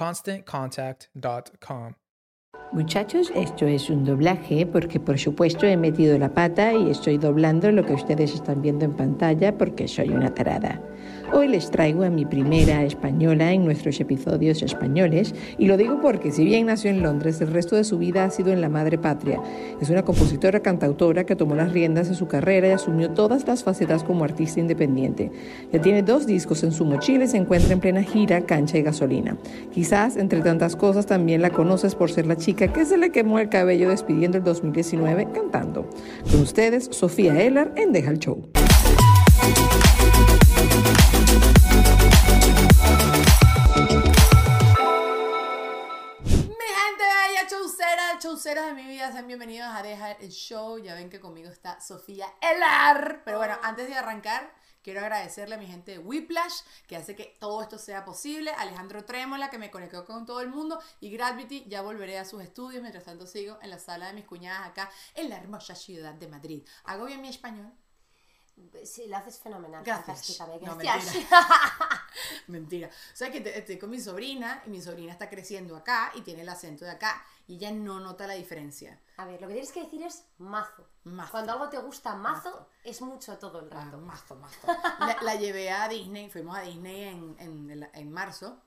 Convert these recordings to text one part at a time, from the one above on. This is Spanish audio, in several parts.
ConstantContact.com. Muchachos, esto es un doblaje porque por supuesto he metido la pata y estoy doblando lo que ustedes están viendo en pantalla porque soy una tarada. Hoy les traigo a mi primera española en nuestros episodios españoles y lo digo porque si bien nació en Londres, el resto de su vida ha sido en la madre patria. Es una compositora cantautora que tomó las riendas de su carrera y asumió todas las facetas como artista independiente. Ya tiene dos discos en su mochila y se encuentra en plena gira, cancha y gasolina. Quizás, entre tantas cosas, también la conoces por ser la chica que se le quemó el cabello despidiendo el 2019 cantando. Con ustedes, Sofía Ellar en Deja el Show. Chauceras de mi vida, sean bienvenidos a Dejar el Show. Ya ven que conmigo está Sofía Elar. Pero bueno, antes de arrancar, quiero agradecerle a mi gente de Whiplash, que hace que todo esto sea posible. Alejandro Trémola, que me conectó con todo el mundo. Y Gravity, ya volveré a sus estudios. Mientras tanto, sigo en la sala de mis cuñadas acá en la hermosa ciudad de Madrid. ¿Hago bien mi español? Sí, lo haces fenomenal. Gracias. No, mentira. mentira. O sea que estoy con mi sobrina y mi sobrina está creciendo acá y tiene el acento de acá y ella no nota la diferencia. A ver, lo que tienes que decir es mazo. mazo. Cuando algo te gusta mazo, es mucho todo el rato. Ah, mazo, mazo. la, llevé a Disney, fuimos a Disney en, en, en marzo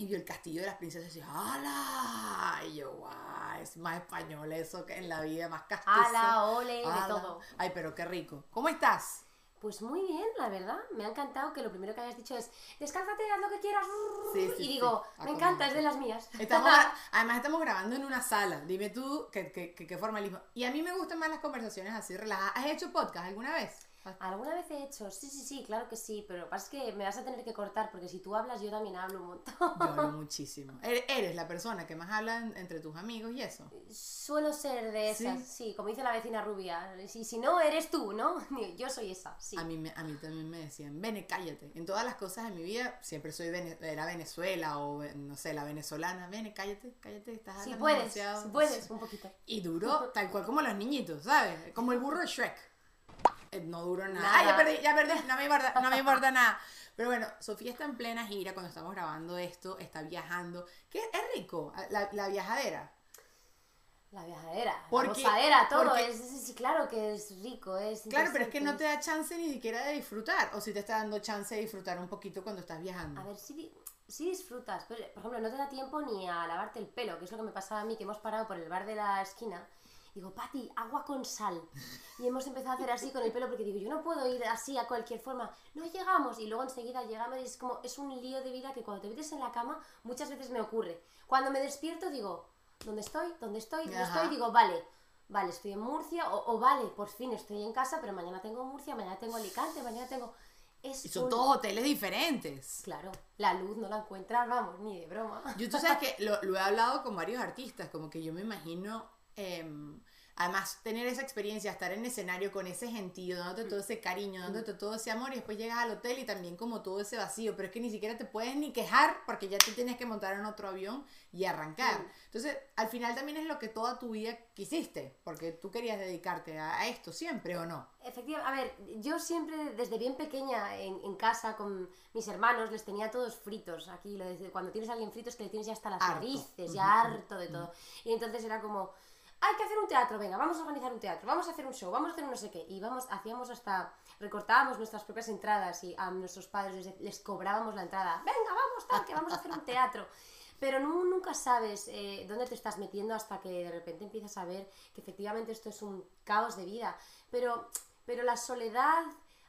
y vio el castillo de las princesas y dijo, ¡Hala! Y yo, guau, es más español eso que en la vida, más castizo. ¡Hala, ole! De todo. Ay, pero qué rico. ¿Cómo estás? Pues muy bien, la verdad. Me ha encantado que lo primero que hayas dicho es descálzate, haz lo que quieras. y digo, me encanta, es de las mías. además estamos grabando en una sala. Dime tú qué, qué, qué formalismo. Y a mí me gustan más las conversaciones así relajadas. ¿Has hecho podcast alguna vez? ¿Alguna vez he hecho? Sí, sí, sí, claro que sí, pero lo que pasa es que me vas a tener que cortar porque si tú hablas yo también hablo un montón. Yo hablo muchísimo. ¿Eres la persona que más habla entre tus amigos y eso? Suelo ser de esas, sí, como dice la vecina rubia. Si, si no, eres tú, ¿no? Yo soy esa, sí. A mí, a mí también me decían, vene, cállate. En todas las cosas de mi vida siempre soy de la Venezuela o, no sé, la venezolana. Vene, cállate, cállate, estás hablando puedes, demasiado. Si puedes, un poquito. Y duro, tal cual como los niñitos, ¿sabes? Como el burro de Shrek. Eh, no duró nada. Ay, ya perdí, ya perdí, no me importa, no me importa nada. Pero bueno, Sofía está en plena gira cuando estamos grabando esto, está viajando. Que es rico, la, la viajadera. La viajadera, porque, la gozadera, todo. es, claro que es rico. Es claro, pero es que no te da chance ni siquiera de disfrutar. O si te está dando chance de disfrutar un poquito cuando estás viajando. A ver, si, si disfrutas. Pero, por ejemplo, no te da tiempo ni a lavarte el pelo, que es lo que me pasaba a mí, que hemos parado por el bar de la esquina digo, Pati, agua con sal. Y hemos empezado a hacer así con el pelo porque digo, yo no puedo ir así a cualquier forma. No llegamos. Y luego enseguida llegamos y es como, es un lío de vida que cuando te metes en la cama muchas veces me ocurre. Cuando me despierto digo, ¿dónde estoy? ¿Dónde estoy? ¿Dónde estoy? Digo, vale, vale, estoy en Murcia. O, o, vale, por fin estoy en casa, pero mañana tengo Murcia, mañana tengo Alicante, mañana tengo... Es y son todos hoteles diferentes. Claro, la luz no la encuentras, vamos, ni de broma. Yo tú sabes que lo, lo he hablado con varios artistas, como que yo me imagino... Eh, Además, tener esa experiencia, estar en escenario con ese gentío, dándote todo ese cariño, dándote todo ese amor y después llegas al hotel y también como todo ese vacío, pero es que ni siquiera te puedes ni quejar porque ya te tienes que montar en otro avión y arrancar. Entonces, al final también es lo que toda tu vida quisiste, porque tú querías dedicarte a, esto siempre o no. Efectivamente, a ver, yo siempre desde bien pequeña en, en, casa con mis hermanos les tenía todos fritos. Aquí, lo de, cuando tienes a alguien frito es que le tienes ya hasta las narices, ya harto de todo. Y entonces era como hay que hacer un teatro, venga, vamos a organizar un teatro, vamos a hacer un show, vamos a hacer no sé qué. Y vamos, hacíamos hasta, recortábamos nuestras propias entradas y a nuestros padres les, cobrábamos la entrada. Venga, vamos, tal, que vamos a hacer un teatro. Pero no, nunca sabes eh, dónde te estás metiendo hasta que de repente empiezas a ver que efectivamente esto es un caos de vida. Pero, pero la soledad,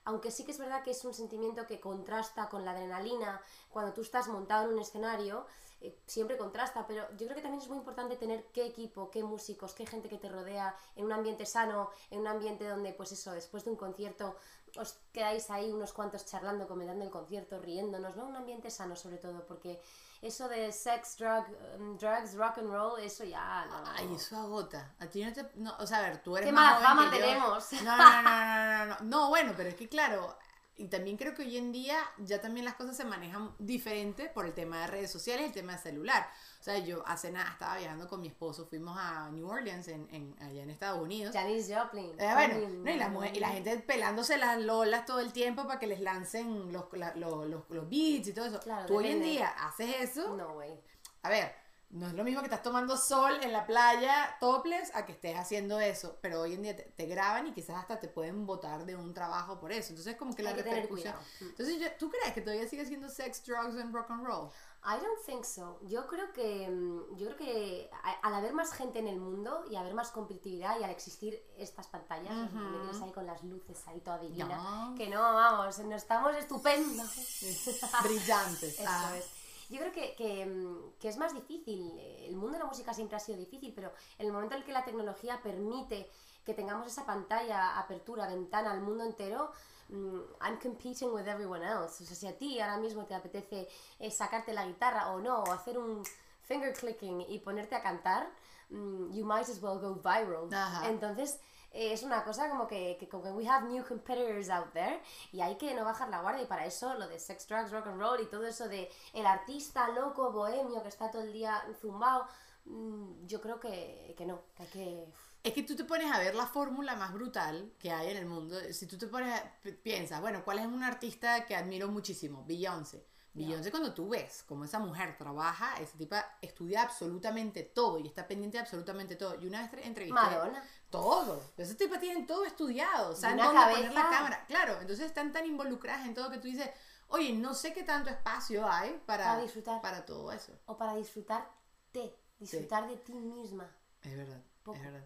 aunque sí que es verdad que es un sentimiento que contrasta con la adrenalina cuando tú estás montado en un escenario, eh, siempre contrasta, pero yo creo que también es muy importante tener qué equipo, qué músicos, qué gente que te rodea en un ambiente sano, en un ambiente donde, pues eso, después de un concierto os quedáis ahí unos cuantos charlando, comentando el concierto, riéndonos, ¿no? Un ambiente sano sobre todo, porque eso de sex, drug, um, drugs, rock and roll, eso ya no. Ay, eso agota. A ti no te. No, o sea, a ver, tú eres ¿Qué más mala fama tenemos? No, no, no, no, no, no. No, bueno, pero es que claro, y también creo que hoy en día ya también las cosas se manejan diferente por el tema de redes sociales el tema de celular. O sea, yo hace nada estaba viajando con mi esposo, fuimos a New Orleans, en, en allá en Estados Unidos. Janis Joplin. Eh, bueno, no, y, la mujer, y la gente pelándose las lolas todo el tiempo para que les lancen los, los, los, beats y todo eso. Claro, Tú hoy en día haces eso. No, güey. A ver, no es lo mismo que estás tomando sol en la playa topless a que estés haciendo eso, pero hoy en día te, graban y quizás hasta te pueden votar de un trabajo por eso. Entonces, como que la repercusión. Entonces, ¿tú crees que todavía sigue siendo sex, drugs and rock and roll? I don't think so. Yo creo que mm, yo creo que al haber más gente en el mundo y haber más competitividad y al existir estas pantallas, me ahí con las luces ahí toda divina, que no, vamos, no estamos estupendos. Brillantes. Eso ah. es. Yo creo que, mm, que, es más difícil. El mundo de la música siempre ha sido difícil, pero en el momento en el que la tecnología permite que tengamos esa pantalla, apertura, ventana al mundo entero, mm, I'm competing with everyone else. O sea, si a ti ahora mismo te apetece eh, sacarte la guitarra o no, o hacer un finger clicking y ponerte a cantar, mm, you might as well go viral. Entonces, eh, es una cosa como que, que, como que we have new competitors out there y hay que no bajar la guardia y para eso lo de sex, drugs, rock and roll y todo eso de el artista loco, bohemio que está todo el día zumbado, mm, yo creo que, que no, que hay que... Es que tú te pones a ver la fórmula más brutal que hay en el mundo. Si tú te pones, piensas, bueno, ¿cuál es un artista que admiro muchísimo? Beyoncé. Beyoncé, cuando tú ves cómo esa mujer trabaja, esa tipa estudia absolutamente todo y está pendiente de absolutamente todo. Y una vez entrevisté. Madonna. Todo. Ese tipo tienen todo estudiado. Saben dónde poner la cámara. Claro, entonces están tan involucradas en todo que tú dices, oye, no sé qué tanto espacio hay para, disfrutar. Para todo eso. O para disfrutarte. Disfrutar de ti misma. Es verdad.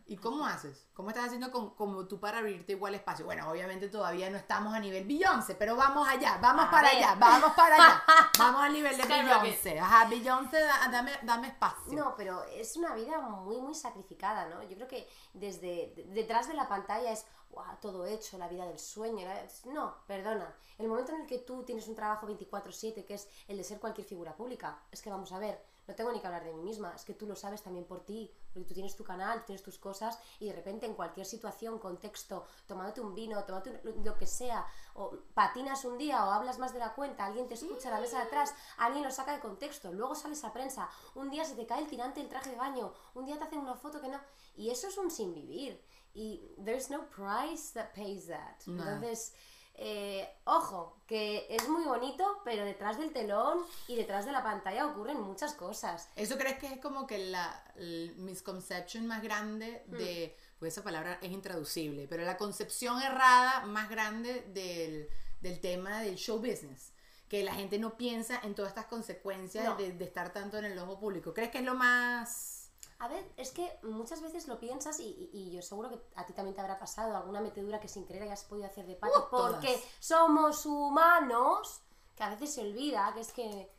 ¿Y cómo haces? ¿Cómo estás haciendo con, como tú para abrirte igual espacio? Bueno, obviamente todavía no estamos a nivel Beyoncé, pero vamos allá, vamos para allá, vamos para allá. vamos al nivel de Beyoncé. Ajá, Beyoncé, dame, dame espacio. No, pero es una vida muy, muy sacrificada, ¿no? Yo creo que desde detrás de la pantalla es wow, todo hecho, la vida del sueño. No, perdona. El momento en el que tú tienes un trabajo 24-7, que es el de ser cualquier figura pública, es que vamos a ver no tengo ni que hablar de mí misma, es que tú lo sabes también por ti, porque tú tienes tu canal, tienes tus cosas y de repente en cualquier situación, contexto, tomándote un vino, tomándote lo que sea, o patinas un día o hablas más de la cuenta, alguien te escucha a la mesa de atrás, alguien lo saca de contexto, luego sales a prensa, un día se te cae el tirante del traje de baño, un día te hacen una foto que no, y eso es un sin vivir y there's no price that pays that. Entonces eh, ojo, que es muy bonito, pero detrás del telón y detrás de la pantalla ocurren muchas cosas. ¿Eso crees que es como que la misconception más grande hmm. de, pues esa palabra es intraducible, pero la concepción errada más grande del, del tema del show business? Que la gente no piensa en todas estas consecuencias de, de estar tanto en el ojo público. ¿Crees que es lo más A ver, es que muchas veces lo piensas y, y- y yo seguro que a ti también te habrá pasado alguna metedura que sin querer hayas podido hacer de pata Uh, todas. porque somos humanos, que a veces se olvida que es que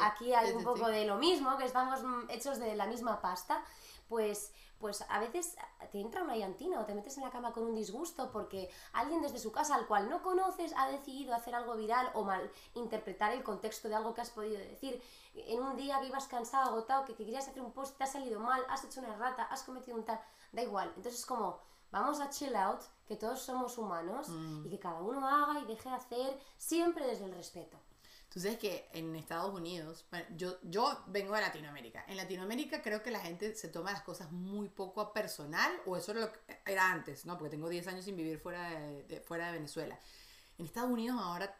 aquí hay un poco de lo mismo, que estamos hechos de la misma pasta, pues, pues a veces te entra una llantina o te metes en la cama con un disgusto porque alguien desde su casa al cual no conoces ha decidido hacer algo viral o mal interpretar el contexto de algo que has podido decir. En un día que ibas cansado, agotado, que, que querías hacer un post, te ha salido mal, has hecho una rata, has cometido un tal, da igual. Entonces es como, vamos a chill out, que todos somos humanos Mm. y que cada uno haga y deje de hacer siempre desde el respeto. Tú sabes que en Estados Unidos, bueno, yo, yo vengo de Latinoamérica. En Latinoamérica creo que la gente se toma las cosas muy poco a personal, o eso era, lo que era antes, ¿no? Porque tengo 10 años sin vivir fuera de, de- fuera de Venezuela. En Estados Unidos ahora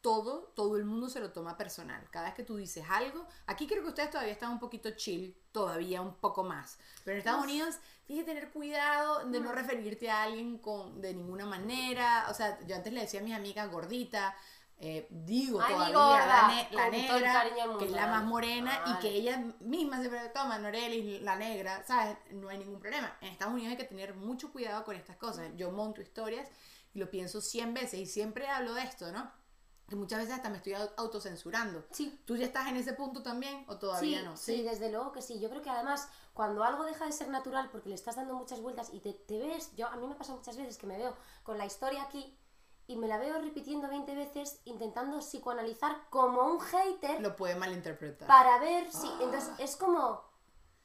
todo, todo el mundo se lo toma personal. Cada vez que tú dices algo, aquí creo que ustedes todavía están un poquito chill, todavía un poco más. Pero en Estados Unidos tienes que tener cuidado de no referirte a alguien con, de ninguna manera. O sea, yo antes le decía a mis amigas gordita, eh, digo Ay, todavía gorda, la, ne- la negra, que es la más morena y que ella misma se toma Norelis, la negra, ¿sabes? No hay ningún problema. En Estados Unidos hay que tener mucho cuidado con estas cosas. Yo monto historias y lo pienso 100 veces y siempre hablo de esto, ¿no? Que muchas veces hasta me estoy au- autocensurando. Sí. ¿Tú ya estás en ese punto también o todavía sí, no? Sí, desde luego que sí. Yo creo que además cuando algo deja de ser natural porque le estás dando muchas vueltas y te, te ves, yo a mí me pasa muchas veces que me veo con la historia aquí y me la veo repitiendo 20 veces intentando psicoanalizar como un hater Lo puede malinterpretar. para ver si... Entonces es como...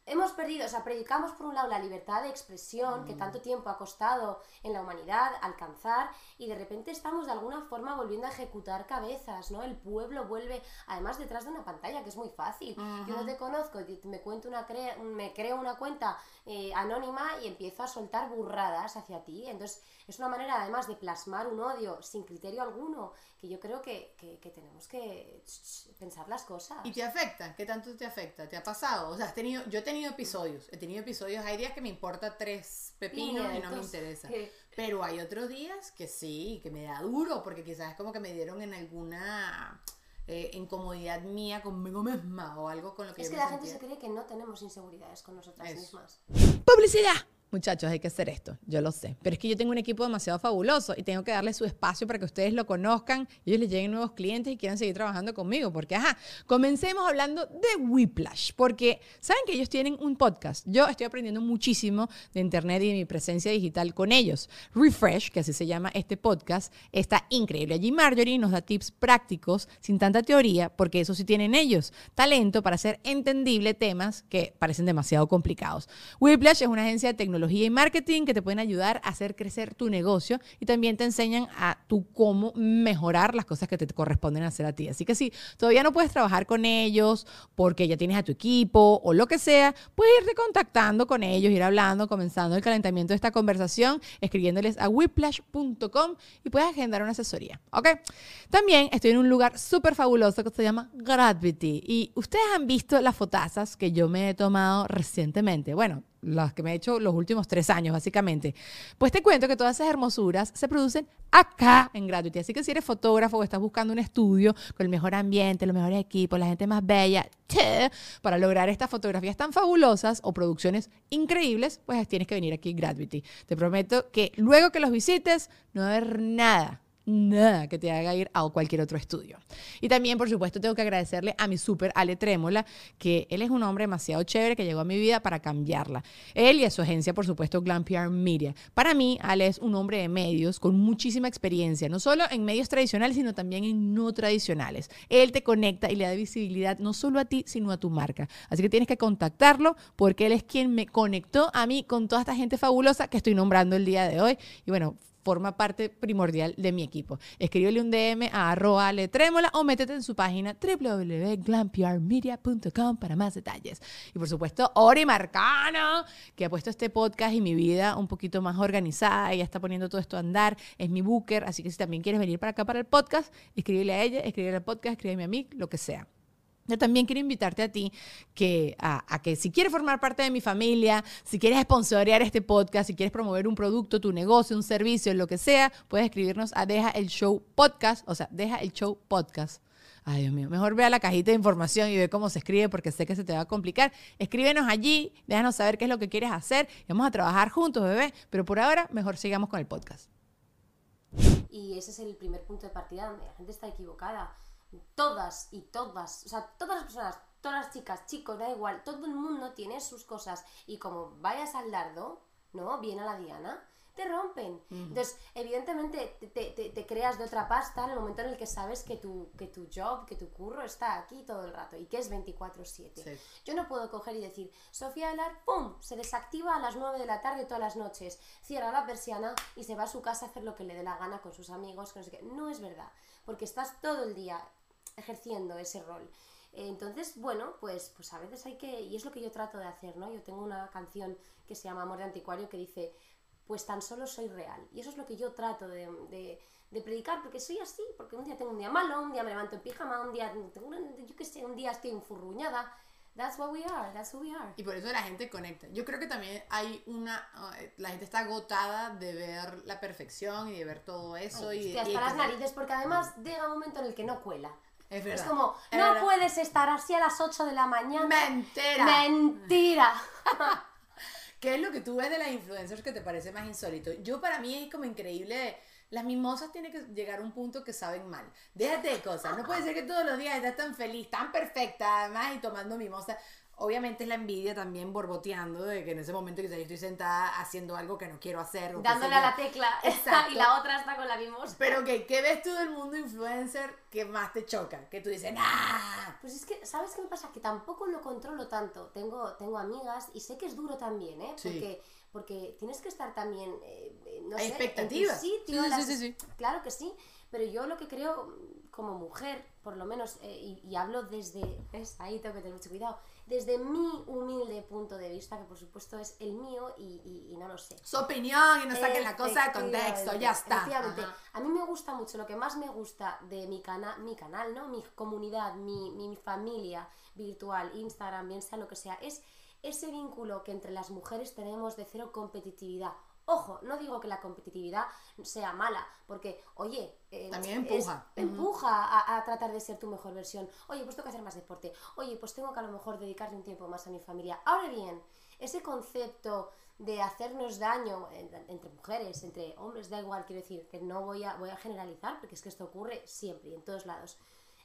Hemos perdido, o sea, predicamos por un lado la libertad de expresión que tanto tiempo ha costado en la humanidad alcanzar y de repente estamos de alguna forma volviendo a ejecutar cabezas, ¿no? El pueblo vuelve, además detrás de una pantalla, que es muy fácil. Yo no te conozco, me, cuento una cre- me creo una cuenta eh, anónima y empiezo a soltar burradas hacia ti. Entonces es una manera además de plasmar un odio sin criterio alguno, que yo creo que, que- que tenemos que pensar las cosas. ¿Y te afecta? ¿Qué tanto te afecta? ¿Te ha pasado? O sea, has tenido, yo he tenido episodios, he tenido episodios, hay días que me importa tres pepinos y no me interesa. Pero hay otros días que sí, que me da duro, porque quizás es como que me dieron en alguna eh, incomodidad mía conmigo misma o algo con lo que Es yo que me la gente se cree que no tenemos inseguridades con nosotras Eso. mismas. ¡Publicidad! Muchachos, hay que hacer esto, yo lo sé. Pero es que yo tengo un equipo demasiado fabuloso y tengo que darle su espacio para que ustedes lo conozcan y ellos les lleguen nuevos clientes y quieran seguir trabajando conmigo. Porque, ajá, comencemos hablando de Whiplash. Porque, ¿saben que ellos tienen un podcast? Yo estoy aprendiendo muchísimo de Internet y de mi presencia digital con ellos. Refresh, que así se llama este podcast, está increíble. Allí Marjorie nos da tips prácticos, sin tanta teoría, porque eso sí tienen ellos. Talento para hacer entendible temas que parecen demasiado complicados. Whiplash es una agencia de tecnología y marketing que te pueden ayudar a hacer crecer tu negocio y también te enseñan a tú cómo mejorar las cosas que te corresponden hacer a ti. Así que si todavía no puedes trabajar con ellos porque ya tienes a tu equipo o lo que sea, puedes irte contactando con ellos, ir hablando, comenzando el calentamiento de esta conversación, escribiéndoles a whiplash.com y puedes agendar una asesoría. ¿Ok? También estoy en un lugar súper fabuloso que se llama Gravity y ustedes han visto las fotazas que yo me he tomado recientemente. Bueno, las que me he hecho los últimos tres años, básicamente. Pues te cuento que todas esas hermosuras se producen acá en Gravity. Así que si eres fotógrafo o estás buscando un estudio con el mejor ambiente, los mejores equipos, la gente más bella, para lograr estas fotografías tan fabulosas o producciones increíbles, pues tienes que venir aquí a Gravity. Te prometo que luego que los visites, no va a haber nada nada que te haga ir a cualquier otro estudio. Y también, por supuesto, tengo que agradecerle a mi súper Ale Trémola, que él es un hombre demasiado chévere que llegó a mi vida para cambiarla. Él y a su agencia, por supuesto, Glam PR Media. Para mí, Ale es un hombre de medios con muchísima experiencia, no solo en medios tradicionales, sino también en no tradicionales. Él te conecta y le da visibilidad no solo a ti, sino a tu marca. Así que tienes que contactarlo porque él es quien me conectó a mí con toda esta gente fabulosa que estoy nombrando el día de hoy. Y bueno, forma parte primordial de mi equipo. Escríbele un DM a arroba letrémola o métete en su página www.glamprmedia.com para más detalles. Y por supuesto, Ori Marcano, que ha puesto este podcast y mi vida un poquito más organizada. Ella está poniendo todo esto a andar. Es mi booker, así que si también quieres venir para acá para el podcast, escríbele a ella, escríbele al podcast, escríbeme a mí, lo que sea. Yo también quiero invitarte a ti que, a, a que si quieres formar parte de mi familia, si quieres sponsorear este podcast, si quieres promover un producto, tu negocio, un servicio, lo que sea, puedes escribirnos a Deja el Show Podcast, o sea, Deja el Show Podcast Ay, Dios mío. Mejor ve a la cajita de información y ve cómo se escribe porque sé que se te va a complicar. Escríbenos allí, déjanos saber qué es lo que quieres hacer. y Vamos a trabajar juntos, bebé. Pero por ahora, mejor sigamos con el podcast. Y ese es el primer punto de partida donde la gente está equivocada. Todas y todas, o sea, todas las personas, todas las chicas, chicos, da igual, todo el mundo tiene sus cosas. Y como vayas al dardo, ¿no? Bien a la diana, te rompen. Entonces, evidentemente, te, te- te creas de otra pasta en el momento en el que sabes que tu, que tu job, que tu curro está aquí todo el rato y que es 24-7. Sí. Yo no puedo coger y decir, Sofía Elar, ¡pum! Se desactiva a las 9 de la tarde todas las noches, cierra la persiana y se va a su casa a hacer lo que le dé la gana con sus amigos, no sé qué. No es verdad, porque estás todo el día ejerciendo ese rol. Entonces, bueno, pues, pues a veces hay que, y es lo que yo trato de hacer, ¿no? Yo tengo una canción que se llama Amor de Anticuario que dice, pues tan solo soy real. Y eso es lo que yo trato de, de- de predicar, porque soy así, porque un día tengo un día malo, un día me levanto en pijama, un día, tengo una- yo qué sé, un día estoy enfurruñada. That's what we are, that's who we are. Y por eso la gente conecta. Yo creo que también hay una. eh, La gente está agotada de ver la perfección y de ver todo eso. Ay, y, hostia, y- hasta las narices, porque además llega un momento en el que no cuela. Es Es como, Es no verdad. puedes estar así a las 8 de la mañana. Mentira. Mentira. ¿Qué es lo que tú ves de las influencers que te parece más insólito? Yo para mí es como increíble. Las mimosas tienen que llegar a un punto que saben mal. Déjate de cosas. No puede ser que todos los días estés tan feliz, tan perfecta, además, y tomando mimosa. Obviamente es la envidia también borboteando de que en ese momento quizás yo estoy sentada haciendo algo que no quiero hacer. o Dándole a la tecla. Exacto. y la otra está con la mimosa. Pero ok, ¿qué ves tú del mundo influencer que más te choca? Que tú dices, ¡nah! Pues es que, ¿sabes qué me pasa? Que tampoco lo controlo tanto. Tengo, tengo amigas y sé que es duro también, ¿eh? Sí. Porque, porque tienes que estar también, eh, eh, no Hay sé, expectativas. en tu sitio, Sí, sí, las- sí, sí. Claro que sí, pero yo lo que creo como mujer, por lo menos, eh, y, y hablo desde, ¿ves? Ahí tengo que tener mucho cuidado, desde mi humilde punto de vista, que por supuesto es el mío y, y- y no lo sé. Su opinión y no saquen la cosa de contexto, ya está. A mí me gusta mucho, lo que más me gusta de mi, cana mi canal, ¿no? Mi comunidad, mi, mi familia virtual, Instagram, bien sea lo que sea, es ese vínculo que entre las mujeres tenemos de cero competitividad. Ojo, no digo que la competitividad sea mala, porque, oye, eh, También es- empuja. empuja a, a tratar de ser tu mejor versión. Oye, pues tengo que hacer más deporte. Oye, pues tengo que a lo mejor dedicarle un tiempo más a mi familia. Ahora bien, ese concepto de hacernos daño en- entre mujeres, entre hombres, da igual, quiero decir, que no voy a, voy a generalizar, porque es que esto ocurre siempre y en todos lados.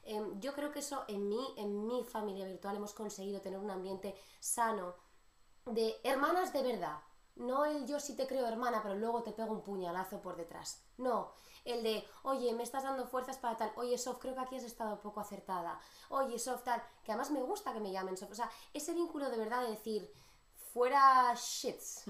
Em, yo creo que eso en mí, en mi familia virtual, hemos conseguido tener un ambiente sano de hermanas de verdad. No el yo sí te creo hermana, pero luego te pego un puñalazo por detrás. No, el de, oye, me estás dando fuerzas para tal. Oye, Sof, creo que aquí has estado poco acertada. Oye, Sof, tal. Que además me gusta que me llamen Sof. O sea, ese vínculo de verdad de decir, fuera shits.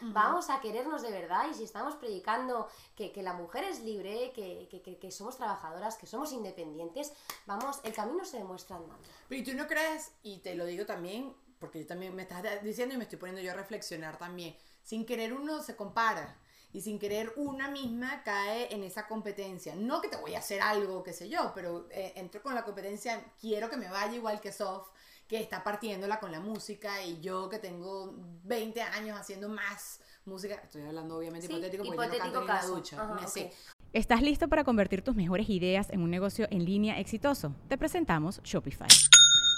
Vamos a querernos de verdad y si estamos predicando que, que la mujer es libre, que, que- que- que somos trabajadoras, que somos independientes, vamos, el camino se demuestra andando. Pero ¿y tú no crees, y te lo digo también, porque yo también me estás diciendo y me estoy poniendo yo a reflexionar también, sin querer uno se compara y sin querer una misma cae en esa competencia. No que te voy a hacer algo, qué sé yo, pero eh, entro con la competencia, quiero que me vaya igual que Sof, que está partiéndola con la música y yo que tengo 20 años haciendo más música, estoy hablando obviamente Sí, hipotético porque yo no hipotético canto ni en la caso. ducha, Ajá. ¿Estás listo para convertir tus mejores ideas en un negocio en línea exitoso? Te presentamos Shopify.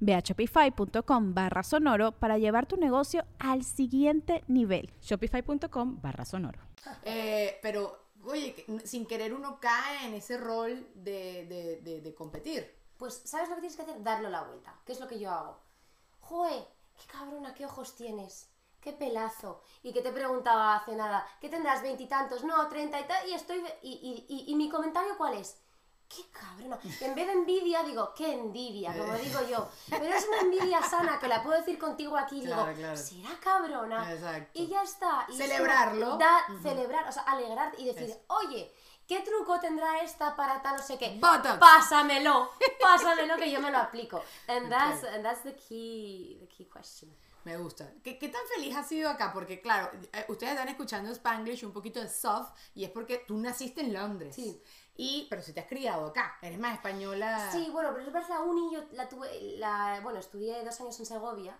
Ve a shopify.com barra sonoro para llevar tu negocio al siguiente nivel. Shopify.com barra sonoro. Eh, pero, oye, que- sin querer uno cae en ese rol de, de, de, de competir. Pues, ¿sabes lo que tienes que hacer? Darlo la vuelta. ¿Qué es lo que yo hago? ¡Joe! ¡Qué cabrona! ¿Qué ojos tienes? ¡Qué pelazo! Y que te preguntaba hace nada, ¿qué tendrás? ¿Veintitantos? No, treinta y tal. Y estoy. Y, y, y, y mi comentario, ¿cuál es? ¡Qué cabrona. En vez de envidia, digo, qué envidia, como digo yo. Pero es una envidia sana que la puedo decir contigo aquí. Claro, digo, claro. será cabrona. Exacto. Y ya está. Y es Celebrarlo. Da, Celebrar, o sea, alegrar y decir, oye. ¿Qué truco tendrá esta para tal no sé qué? Botox. Pásamelo, pásamelo que yo me lo aplico. And that's, and that's the key, the key question. Me gusta. ¿Qué, qué tan feliz has sido acá? Porque, claro, eh, ustedes están escuchando Spanglish un poquito de soft y es porque tú naciste en Londres. Sí. Y, pero si te has criado acá, eres más española. Sí, bueno, pero es verdad, la uni yo la tuve, la, bueno, estudié dos años en Segovia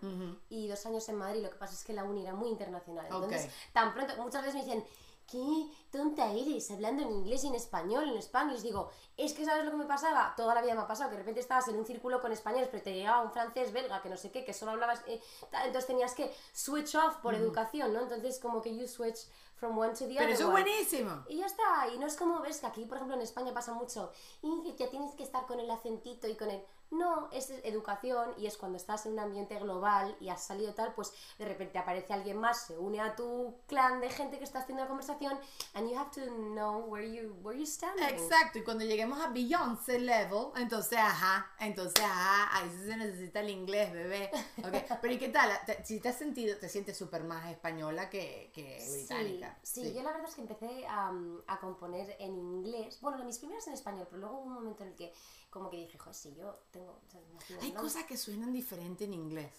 y dos años en Madrid, lo que pasa es que la uni era muy internacional. Entonces, tan pronto, muchas veces me dicen, qué tonta eres, hablando en inglés y en español, en spanglish. Digo, es que ¿sabes lo que me pasaba? Toda la vida me ha pasado, que de repente estabas en un círculo con españoles, pero te llegaba un francés, belga, que no sé qué, que solo hablabas... eh, entonces tenías que switch off por educación, ¿no? Entonces como que you switch from one to the Pero other eso es buenísimo. Y ya está, y no es como ves que aquí, por ejemplo, en España pasa mucho, y que ya tienes que estar con el acentito y con el... No, es educación y es cuando estás en un ambiente global y has salido tal, pues de repente aparece alguien más, se une a tu clan de gente que está haciendo la conversación, and you have to know where you, where you stand. Exacto, y cuando lleguemos a Beyoncé level, entonces, ajá, entonces, ajá, ahí sí se necesita el inglés, bebé. Ok, Pero ¿y qué tal? Te- si te has sentido, te sientes súper más española que, que británica. Sí, sí, yo la verdad es que empecé a, a componer en inglés. Bueno, mis primeras en español, pero luego hubo un momento en el que como que dije, joder, sí, yo tengo... o sea, Hay Londres". cosas que suenan diferente en inglés.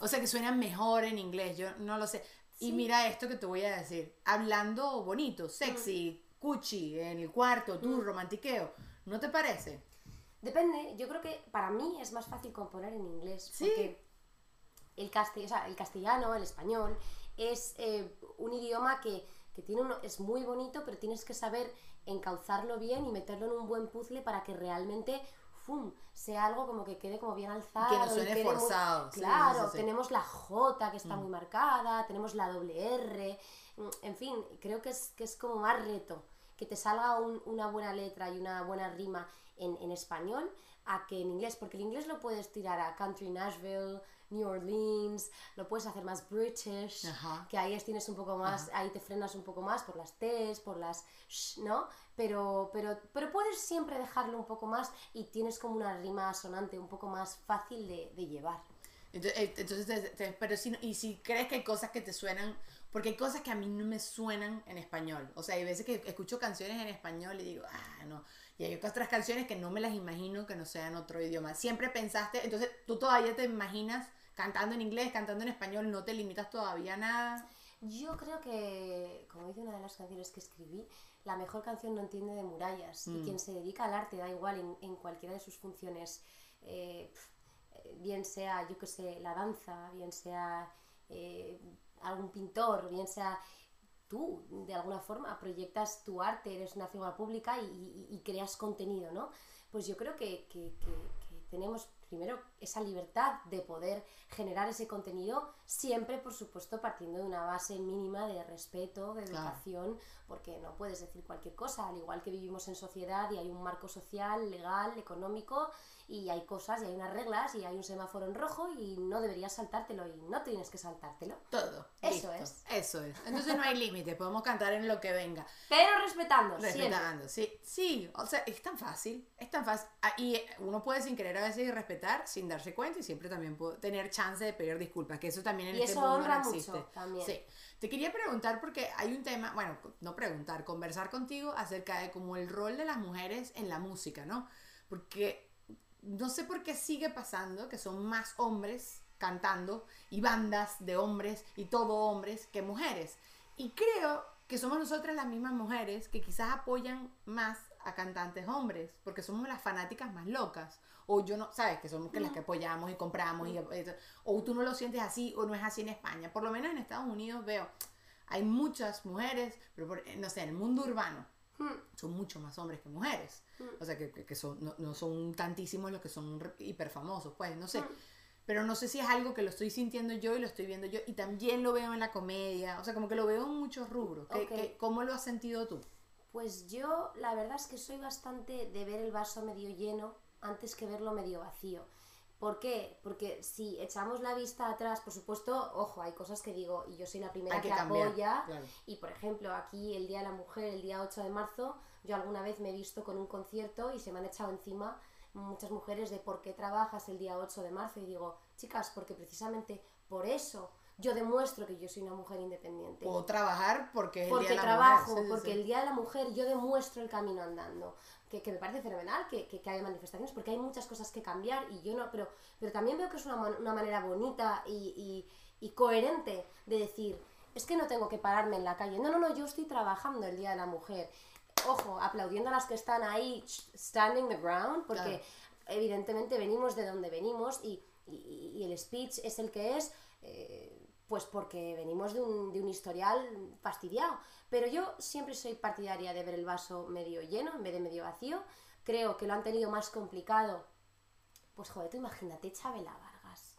O sea, que suenan mejor en inglés, yo no lo sé. Y mira esto que te voy a decir. Hablando bonito, sexy, cuchi, en el cuarto, tú, romantiqueo. ¿No te parece? Depende, yo creo que para mí es más fácil componer en inglés. Sí. Porque el, casti- o sea, el castellano, el español, es eh, un idioma que, que tiene uno, es muy bonito, pero tienes que saber encauzarlo bien y meterlo en un buen puzzle para que realmente ¡fum! sea algo como que quede como bien alzado. Que no suene quede forzado, Claro, sí, sí, sí. tenemos la J que está muy marcada, tenemos la doble R, mm, en fin, creo que es, que es como más reto que te salga un- una buena letra y una buena rima en, en español a que en inglés, porque el inglés lo puedes tirar a Country Nashville, New Orleans, lo puedes hacer más British, Ajá. que ahí es- tienes un poco más, ahí te frenas un poco más por las T's, por las sh, ¿no? Pero, pero, pero puedes siempre dejarlo un poco más y tienes como una rima sonante un poco más fácil de, de llevar. Entonces, eh, entonces te- te- pero si, y si crees que hay cosas que te suenan, porque hay cosas que a mí no me suenan en español. O sea, hay veces que escucho canciones en español y digo, ah, no. Y hay otras canciones que no me las imagino que no sean otro idioma. Siempre pensaste, entonces tú todavía te imaginas cantando en inglés, cantando en español, no te limitas todavía a nada. Yo creo que, como dice una de las canciones que escribí, la mejor canción no entiende de murallas. Y quien se dedica al arte, da igual en, en cualquiera de sus funciones, eh, eh, bien sea, yo que sé, la danza, bien sea eh, algún pintor, bien sea tú, de alguna forma, proyectas tu arte, eres una figura pública y, y- y creas contenido, ¿no? Pues yo creo que, que- que- que tenemos primero esa libertad de poder generar ese contenido, siempre, por supuesto, partiendo de una base mínima de respeto, de Claro. educación, porque no puedes decir cualquier cosa, al igual que vivimos en sociedad y hay un marco social, legal, económico, y hay cosas y hay unas reglas y hay un semáforo en rojo y no deberías saltártelo y no tienes que saltártelo. Todo. Eso listo. es. Eso es. Entonces no hay límite, podemos cantar en lo que venga. Pero respetando, siempre. Respetando, sí, sí, o sea, es tan fácil, es tan fácil. Ah, Y uno puede sin querer a veces respetar sin darse cuenta y siempre también puedo tener chance de pedir disculpas, que eso también en Y este eso mundo honra no mucho existe. también. Sí. Te quería preguntar porque hay un tema, bueno, no preguntar, conversar contigo acerca de como el rol de las mujeres en la música, ¿no? Porque no sé por qué sigue pasando que son más hombres cantando y bandas de hombres y todo hombres que mujeres. Y creo que somos nosotras las mismas mujeres que quizás apoyan más a cantantes hombres, porque somos las fanáticas más locas. O yo no, sabes, que somos que las que apoyamos y compramos, y, eh, o tú no lo sientes así o no es así en España. Por lo menos en Estados Unidos veo, hay muchas mujeres, pero por- eh, no sé, en el mundo urbano son mucho más hombres que mujeres. O sea, que, que- son, no, no son tantísimos los que son re- hiper famosos, pues, no sé. Pero no sé si es algo que lo estoy sintiendo yo y lo estoy viendo yo. Y también lo veo en la comedia. O sea, como que lo veo en muchos rubros. ¿Qué- Ok. qué- ¿Cómo lo has sentido tú? Pues yo la verdad es que soy bastante de ver el vaso medio lleno antes que verlo medio vacío. ¿Por qué? Porque si echamos la vista atrás, por supuesto, ojo, hay cosas que digo, y yo soy la primera Hay que que, cambiar, apoya, claro. y por ejemplo, aquí el Día de la Mujer, el día 8 de marzo, yo alguna vez me he visto con un concierto y se me han echado encima muchas mujeres de por qué trabajas el día 8 de marzo y digo, chicas, porque precisamente por eso yo demuestro que yo soy una mujer independiente. Puedo trabajar porque es el Porque día de la trabajo, mujer. Sí, sí, porque sí. el Día de la Mujer yo demuestro el camino andando. Que, que me parece fenomenal que, que, que haya manifestaciones, porque hay muchas cosas que cambiar y yo no, pero, pero también veo que es una, una manera bonita y, y- y coherente de decir, es que no tengo que pararme en la calle. No, no, no, yo estoy trabajando el Día de la Mujer. Ojo, aplaudiendo a las que están ahí, standing the ground, porque Claro. evidentemente venimos de donde venimos y, y- y el speech es el que es, eh, pues porque venimos de un, de un historial fastidiado. Pero yo siempre soy partidaria de ver el vaso medio lleno en vez de medio vacío. Creo que lo han tenido más complicado. Pues joder, tú imagínate Chabela Vargas.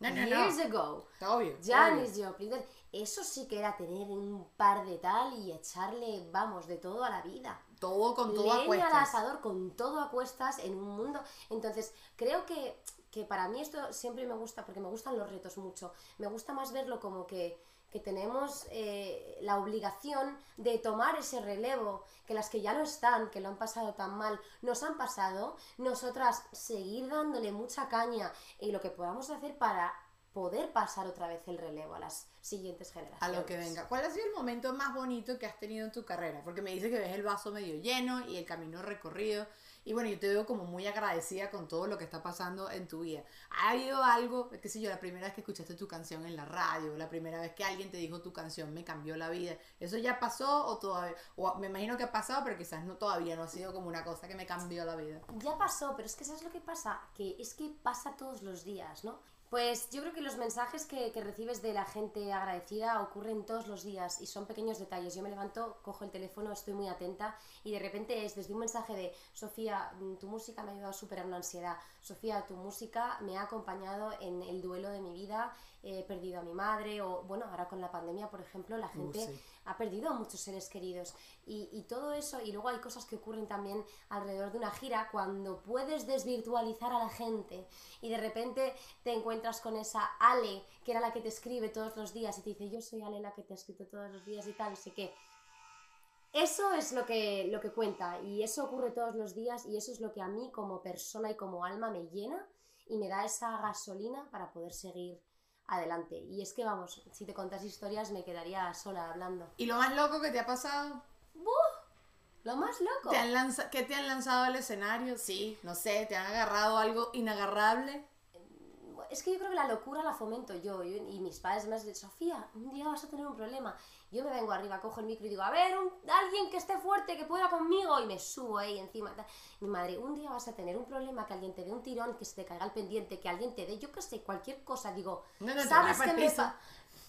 No, no, Years no. ago. Obvio. Janis Joplin. Eso sí que era tener un par de tal y echarle, vamos, de todo a la vida Todo con todo a leña al cuestas. asador con todo a cuestas en un mundo. Entonces, creo que, que para mí esto siempre me gusta, porque me gustan los retos mucho. Me gusta más verlo como que, que tenemos eh, la obligación de tomar ese relevo, que las que ya no están, que lo han pasado tan mal, nos han pasado, nosotras seguir dándole mucha caña y lo que podamos hacer para poder pasar otra vez el relevo a las siguientes A generaciones. lo que venga. ¿Cuál ha sido el momento más bonito que has tenido en tu carrera? Porque me dice que ves el vaso medio lleno y el camino recorrido. Y bueno, yo te veo como muy agradecida con todo lo que está pasando en tu vida. ¿Ha habido algo, qué sé yo, la primera vez que escuchaste tu canción en la radio, la primera vez que alguien te dijo tu canción me cambió la vida? ¿Eso ya pasó o todavía? O me imagino que ha pasado, pero quizás no todavía no ha sido como una cosa que me cambió la vida. Ya pasó, pero es que ¿sabes lo que pasa? Que es que pasa todos los días, ¿no? Pues yo creo que los mensajes que, que recibes de la gente agradecida ocurren todos los días y son pequeños detalles. Yo me levanto, cojo el teléfono, estoy muy atenta y de repente es desde un mensaje de Sofía, mm, tu música me ha ayudado a superar una ansiedad. Sofía, tu música me ha acompañado en el duelo de mi vida. He perdido a mi madre o, bueno, ahora con la pandemia, por ejemplo, la gente sí. ha perdido a muchos seres queridos y, y todo eso y luego hay cosas que ocurren también alrededor de una gira cuando puedes desvirtualizar a la gente y de repente te encuentras con esa Ale que era la que te escribe todos los días y te dice yo soy Ale la que te ha escrito todos los días y tal, no sé qué. Eso es lo que, lo que cuenta y eso ocurre todos los días y eso es lo que a mí como persona y como alma me llena y me da esa gasolina para poder seguir adelante. Y es que vamos, si te contas historias me quedaría sola hablando. ¿Y lo más loco que te ha pasado? Lo más loco. ¿Te han lanza- ¿Qué te han lanzado al escenario? Sí, no sé, ¿te han agarrado algo inagarrable? Es que yo creo que la locura la fomento yo, yo- y mis padres más de Sofía, un día vas a tener un problema. Yo me vengo arriba, cojo el micro y digo, a ver, un- alguien que esté fuerte, que pueda conmigo, y me subo ahí encima. Mi madre, un día vas a tener un problema, que alguien te dé un tirón, que se te caiga el pendiente, que alguien te dé, yo qué sé, cualquier cosa. Digo, No, ¿sabes qué me piso.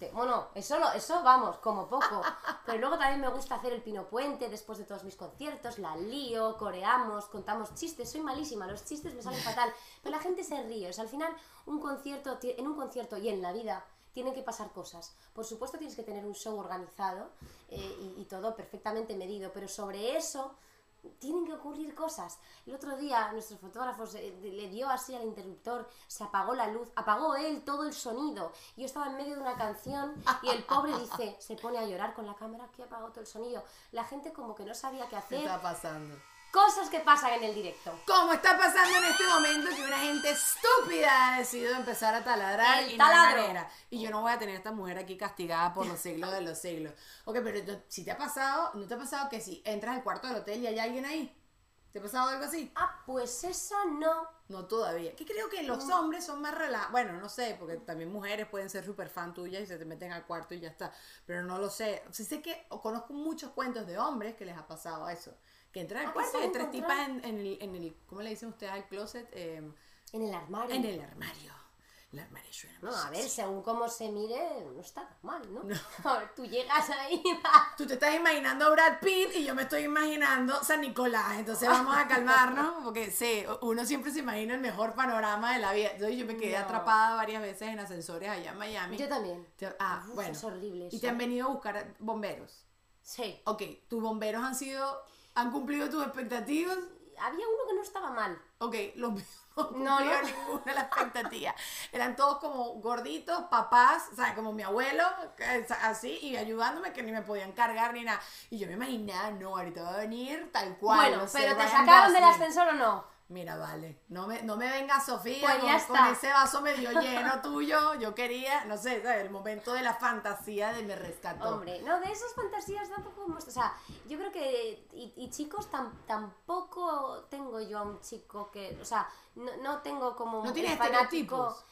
Pa-?" Te- Bueno, eso, lo- eso vamos, como poco. Pero luego también me gusta hacer el pino puente después de todos mis conciertos, la lío, coreamos, contamos chistes. Soy malísima, los chistes me salen fatal. Pero la gente se ríe. O sea, al final, un concierto, en un concierto y en la vida tienen que pasar cosas. Por supuesto, tienes que tener un show organizado eh, y, y todo perfectamente medido, pero sobre eso tienen que ocurrir cosas. El otro día nuestro fotógrafo se- le dio así al interruptor, se apagó la luz, apagó él todo el sonido. Yo estaba en medio de una canción y el pobre dice, se pone a llorar con la cámara que apagó todo el sonido. La gente como que no sabía qué ¿Qué hacer. está pasando? Cosas que pasan en el directo. Como está pasando en este momento que una gente estúpida ha decidido empezar a taladrar El y no hay taladro. manera. Y yo no voy a tener a esta mujer aquí castigada por los siglos de los siglos. Ok, pero si te ha pasado, ¿no te ha pasado que si entras al cuarto del hotel y hay alguien ahí? ¿Te ha pasado algo así? Ah, pues esa no. No todavía. Que creo que los hombres son más relajados. Bueno, no sé, porque también mujeres pueden ser súper fan tuyas y se te meten al cuarto y ya está. Pero no lo sé. Sí sé que conozco muchos cuentos de hombres que les ha pasado eso. Que entran al Ah, cuarto y hay tres tipas en, en el, en el- ¿Cómo le dicen ustedes al closet? Eh, En el armario. en el armario. El armario suena No, a ver, según cómo se mire, no está tan mal, ¿no? A ver, tú llegas ahí, Tú te estás imaginando Brad Pitt y yo me estoy imaginando San Nicolás. Entonces vamos a calmarnos porque sé, uno siempre se imagina el mejor panorama de la vida. Entonces yo me quedé No. atrapada varias veces en ascensores allá en Miami. yo también. Ah, Uf, bueno. Es horrible Y te han venido a buscar bomberos. Sí. Ok, tus bomberos han sido, han cumplido tus expectativas. había uno que no estaba mal. Ok, los míos no cumplían no. ninguna de las expectativas. Eran todos como gorditos, papás, o sea, como mi abuelo, así, y ayudándome que ni me podían cargar ni nada. Y yo me imaginaba, no, ahorita va a venir tal cual. bueno, no sé, pero ¿te sacaron del ascensor o no? Mira, vale, no me, no me venga Sofía Pues con, con ese vaso medio lleno tuyo. Yo quería, no sé, ¿sabes? el momento de la fantasía de me rescató. Hombre, no, de esas fantasías tampoco hemos- O sea, yo creo que. Y, y chicos, tam- tampoco tengo yo a un chico que. O sea, no, no tengo como. No el tienes fanático- estereotipos.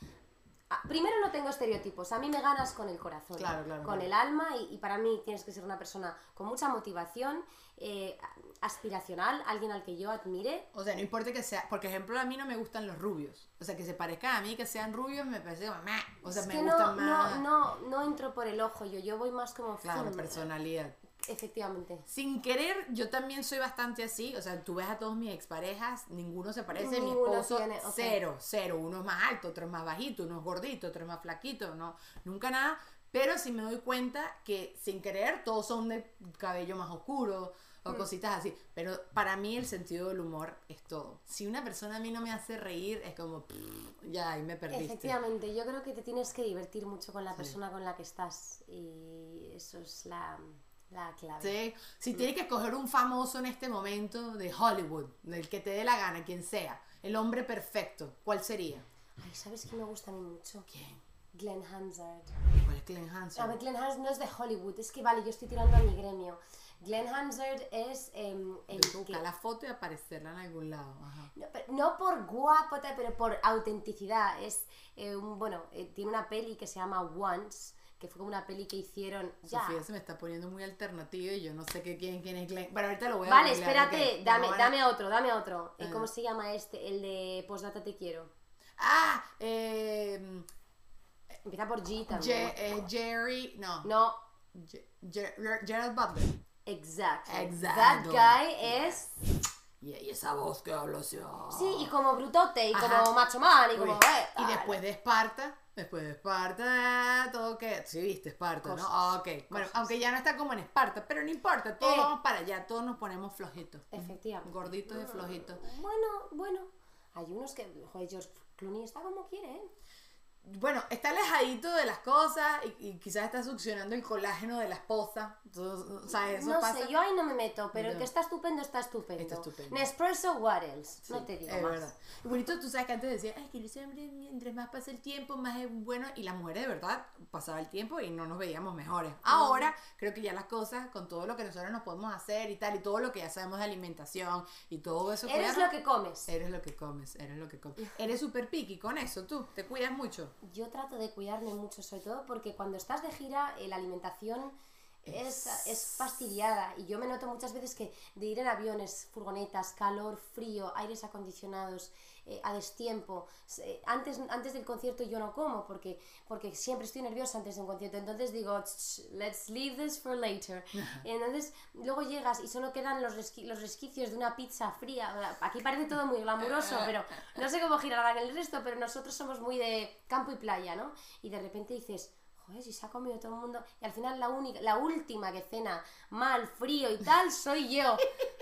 Ah, Primero no tengo estereotipos, a mí me ganas con el corazón, Claro, claro, con claro. el alma y, y para mí tienes que ser una persona con mucha motivación, eh, aspiracional, alguien al que yo admire. O sea, no importa que sea, por ejemplo, a mí no me gustan los rubios. O sea, que se parezcan a mí, que sean rubios, me parece como, meh. o sea, es me que gustan no, más. no, no, no entro por el ojo yo, yo voy más como Claro, firme. personalidad. Efectivamente. Sin querer, yo también soy bastante así. O sea, tú ves a todos mis exparejas, ninguno se parece. Mi Ninguno esposo, tiene, ok. cero, cero. Uno es más alto, otro es más bajito, uno es gordito, otro es más flaquito. No, nunca nada. Pero sí me doy cuenta que sin querer todos son de cabello más oscuro Mm. o cositas así. Pero para mí el sentido del humor es todo. Si una persona a mí no me hace reír, es como, pff, ya, ahí me perdiste. Efectivamente, yo creo que te tienes que divertir mucho con la persona con la que estás y eso es la, la clave. Sí. Si tienes que escoger un famoso en este momento de Hollywood, del que te dé la gana, quien sea, el hombre perfecto, ¿cuál sería? Ay, ¿sabes quién me gusta a mí mucho? ¿Quién? Glenn Hansard. ¿Cuál es Glenn Hansen? A ver, Glenn Hansard no es de Hollywood, es que vale, yo estoy tirando a mi gremio. Glenn Hansard es em, el que la foto y aparecerla en algún lado. Ajá. No, pero- no por guapo, tal, pero por autenticidad. Es eh, un, bueno, eh, tiene una peli que se llama Once, que fue como una peli que hicieron ya. Sofía se me está poniendo muy alternativa y yo no sé qué, quién, quién es Glenn. Bueno, ahorita lo voy a Vale, googlear, espérate, dame, No van a- dame otro, dame otro. Ah. ¿Cómo se llama este? El de Postdata Te Quiero. Ah, eh, Empieza por G Je- también. eh, Jerry, no. No, Je- Ger- Gerald Butler. exacto. Exacto. That guy es. Y, esa voz que hablo así. oh. Sí, y como brutote, y Ajá. como macho man, y como. eh, y después de Esparta, después de Esparta, todo que. Sí, viste Esparta, ¿no? Cosas, Ah, ok. Bueno, aunque ya no está como en Esparta, pero no importa, todos Eh. vamos para allá, todos nos ponemos flojitos. Efectivamente. Gorditos y flojitos. Bueno, bueno. Hay unos que. Joder, George Clooney está como quiere, ¿eh? Bueno, está alejadito de las cosas y, y quizás está succionando el colágeno de la esposa. Entonces, o sea, eso no pasa. sé, yo ahí no me meto, pero el No. que está estupendo está estupendo. Está estupendo. Nespresso, what else? no Sí, te digo es más. verdad. Y bonito, tú sabes que antes decía, ay, que ese hombre, mientras más pasa el tiempo, más es bueno. Y las mujeres, de verdad, pasaba el tiempo y no nos veíamos mejores. Ahora, creo que ya las cosas, con todo lo que nosotros nos podemos hacer y tal, y todo lo que ya sabemos de alimentación y todo eso. Eres lo que comes. Eres lo que comes, eres lo que comes. Eres súper picky con eso, tú, te cuidas mucho. Yo trato de cuidarme mucho, sobre todo porque cuando estás de gira, eh, la alimentación es, es fastidiada. Y yo me noto muchas veces que de ir en aviones, furgonetas, calor, frío, aires acondicionados, eh, a destiempo. se- Antes, antes del concierto yo no como porque, porque siempre estoy nerviosa antes de un concierto. Entonces digo, "Ch, let's leave this for later. Y entonces luego llegas y solo quedan los, resqui- los resquicios de una pizza fría. Aquí parece todo muy glamuroso, pero no sé cómo girará en el resto, pero nosotros somos muy de campo y playa, ¿no? Y de repente dices, joder, si se ha comido todo el mundo. Y al final la única, la última que cena mal, frío y tal, soy yo.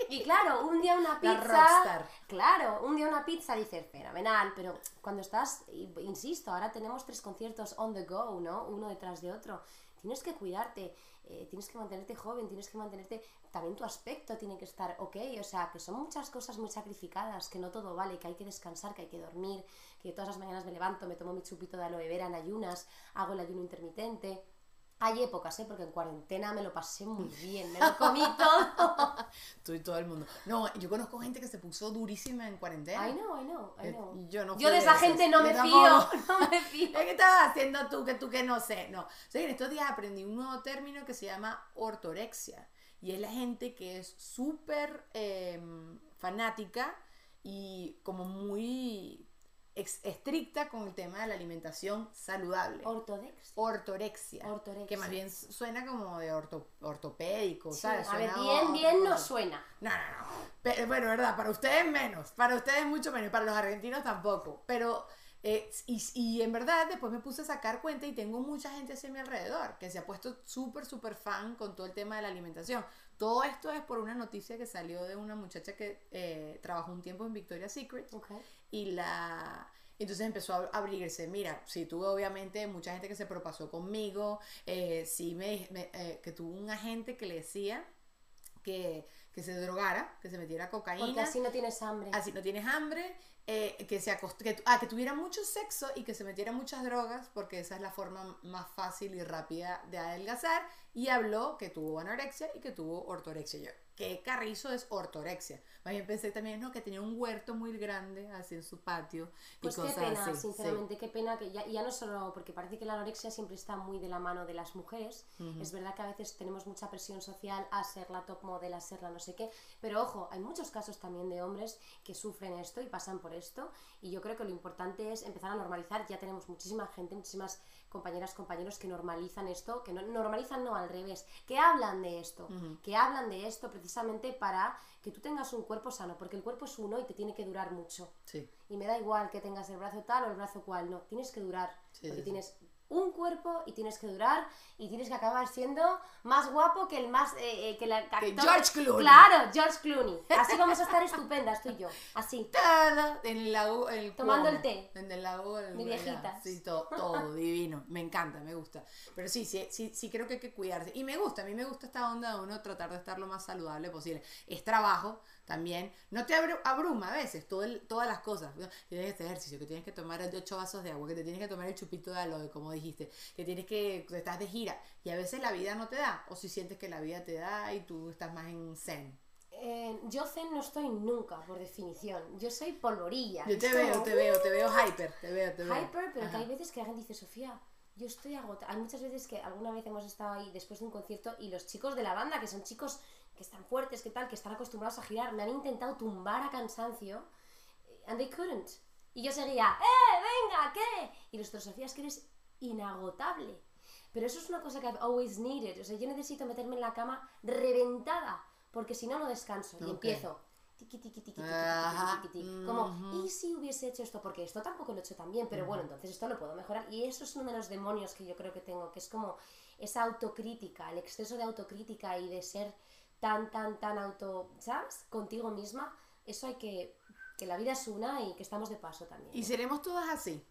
Y claro, un día una La pizza. rockstar. Claro, un día una pizza dices, fenomenal, pero cuando estás, insisto, ahora tenemos tres conciertos on the go, ¿no? Uno detrás de otro. Tienes que cuidarte, eh, tienes que mantenerte joven, tienes que mantenerte, también tu aspecto tiene que estar ok, o sea, que son muchas cosas muy sacrificadas, que no todo vale, que hay que descansar, que hay que dormir, que todas las mañanas me levanto, me tomo mi chupito de aloe vera en ayunas, hago el ayuno intermitente. Hay épocas, ¿eh? Porque en cuarentena me lo pasé muy bien, me lo comí todo. Tú y todo el mundo. No, yo conozco gente que se puso durísima en cuarentena. I know, I know, I Eh, know. yo no Yo de esa gente no me fío, no me fío. ¿Qué estabas haciendo tú que tú que no sé? No. O sea, en estos días aprendí un nuevo término que se llama ortorexia. Y es la gente que es súper eh, fanática y como muy estricta con el tema de la alimentación saludable. Ortodex. Ortorexia. Ortorexia. Que más bien suena como de orto- ortopédico, Sí, ¿sabes? a ver, Suena bien, bien no suena. No, no, no. Pero, bueno, verdad, para ustedes menos. Para ustedes mucho menos. Para los argentinos tampoco. Pero, eh, y, y en verdad, después me puse a sacar cuenta y tengo mucha gente así a mi alrededor que se ha puesto súper, súper fan con todo el tema de la alimentación. Todo esto es por una noticia que salió de una muchacha que eh, trabajó un tiempo en Victoria's Secret Ok. Y la entonces empezó a abrirse mira sí tuve obviamente mucha gente que se propasó conmigo eh, sí me, me- eh, que tuvo un agente que le decía que, que se drogara que se metiera cocaína Porque así no tienes hambre. así no tienes hambre, eh, que, se acost- que, ah, que tuviera mucho sexo y que se metiera muchas drogas, porque esa es la forma más fácil y rápida de adelgazar. Y habló que tuvo anorexia y que tuvo ortorexia. Yo, ¿qué carrizo es ortorexia? Más bien pensé también, no, que tenía un huerto muy grande así en su patio y Pues qué pena, así. sí. sinceramente, qué pena que ya, ya no solo porque parece que la anorexia siempre está muy de la mano de las mujeres. Es verdad que a veces tenemos mucha presión social a ser la top model, a ser la no sé qué. Pero ojo, hay muchos casos también de hombres que sufren esto y pasan por esto. Y yo creo que lo importante es empezar a normalizar. Ya tenemos muchísima gente, muchísimas compañeras, compañeros que normalizan esto, que no normalizan no al revés, que hablan de esto, que hablan de esto precisamente para que tú tengas un cuerpo sano, porque el cuerpo es uno y te tiene que durar mucho. Sí. Y me da igual que tengas el brazo tal o el brazo cual, no, tienes que durar. Sí, porque sí. tienes un cuerpo y tienes que durar y tienes que acabar siendo más guapo que el más. eh, eh, que, la, Que George Clooney. Claro, George Clooney. Así vamos a estar estupendas tú y yo. Así. Tada, en el lago el Tomando Cuomo, el té. en el lago allá. viejitas. sí todo, todo divino me encanta me gusta pero sí, sí sí sí creo que hay que cuidarse y me gusta a mí me gusta esta onda de uno tratar de estar lo más saludable posible es trabajo también no te abru- abruma a veces todo el- todas las cosas tienes este ejercicio que tienes que tomar ocho vasos de agua que te tienes que tomar el chupito de aloe como dijiste que tienes que que estás de gira y a veces la vida no te da o si sientes que la vida te da y tú estás más en zen Eh, yo zen no estoy nunca, por definición. Yo soy polvorilla. yo te veo como, te veo te veo hyper te veo te veo hyper, pero que hay veces que alguien dice, Sofía, yo estoy agotada. Hay muchas veces que alguna vez hemos estado ahí después de un concierto y los chicos de la banda, que son chicos que están fuertes, que tal, que están acostumbrados a girar, me han intentado tumbar a cansancio eh, and they couldn't. Y yo seguía, ¡eh, venga, qué! Y los otros, Sofía, es que eres inagotable. Pero eso es una cosa que I've always needed. O sea, yo necesito meterme en la cama reventada, porque si no, no descanso. Y Ok. empiezo. Tiqui, tiqui, tiqui. Como. ¿y si hubiese hecho esto? Porque esto tampoco lo he hecho tan bien, pero bueno, entonces esto lo puedo mejorar. Y eso es uno de los demonios que yo creo que tengo, que es como esa autocrítica, el exceso de autocrítica y de ser tan, tan, tan auto, ¿sabes? Contigo misma. Eso hay que, que la vida es una y que estamos de paso también. y seremos todas así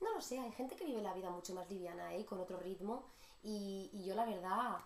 No lo sé, hay gente que vive la vida mucho más liviana, ¿eh? Con otro ritmo. Y, y yo la verdad,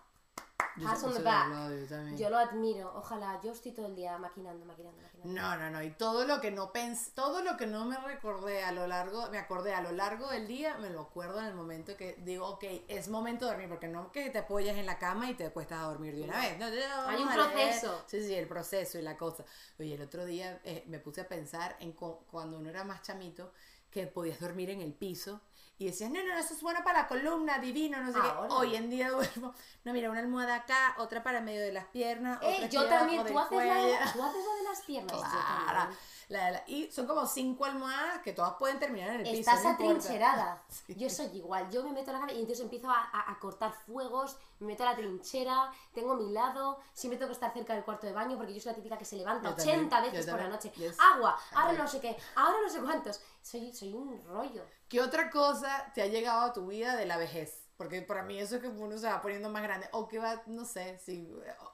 Se- on the lo back. aplaudo, yo también. yo lo admiro. Ojalá, yo estoy todo el día maquinando, maquinando, maquinando. No, no, no. Y todo lo que no pens todo lo que no me recordé a lo largo, me acordé a lo largo del día, me lo acuerdo en el momento que digo, ok, es momento de dormir, porque no que te apoyas en la cama y te cuestas a dormir de una vez. No, no, Hay un proceso. Sí, sí, el proceso y la cosa. Oye, el otro día eh, me puse a pensar en cu- cuando uno era más chamito, que podías dormir en el piso. Y decías, no, no, no, eso es bueno para la columna, divino, no sé Ahora. qué. Hoy en día duermo, no, mira, una almohada acá, otra para el medio de las piernas, Eh, otra yo también, tú haces, la de, tú haces la de las piernas. también. La- la- y son como cinco almohadas que todas pueden terminar en el piso. Estás no atrincherada. Sí. Yo soy igual. Yo me meto en la cama y entonces empiezo a, a- a cortar fuegos, me meto a la trinchera, tengo mi lado, siempre tengo que estar cerca del cuarto de baño porque yo soy la típica que se levanta Yo también, 80 yo veces por la también. noche. Yes. Agua, ahora no sé qué, ahora no sé cuántos. Soy, soy un rollo. ¿Qué otra cosa te ha llegado a tu vida de la vejez? Porque para mí eso es que uno se va poniendo más grande. O que va, no sé, si,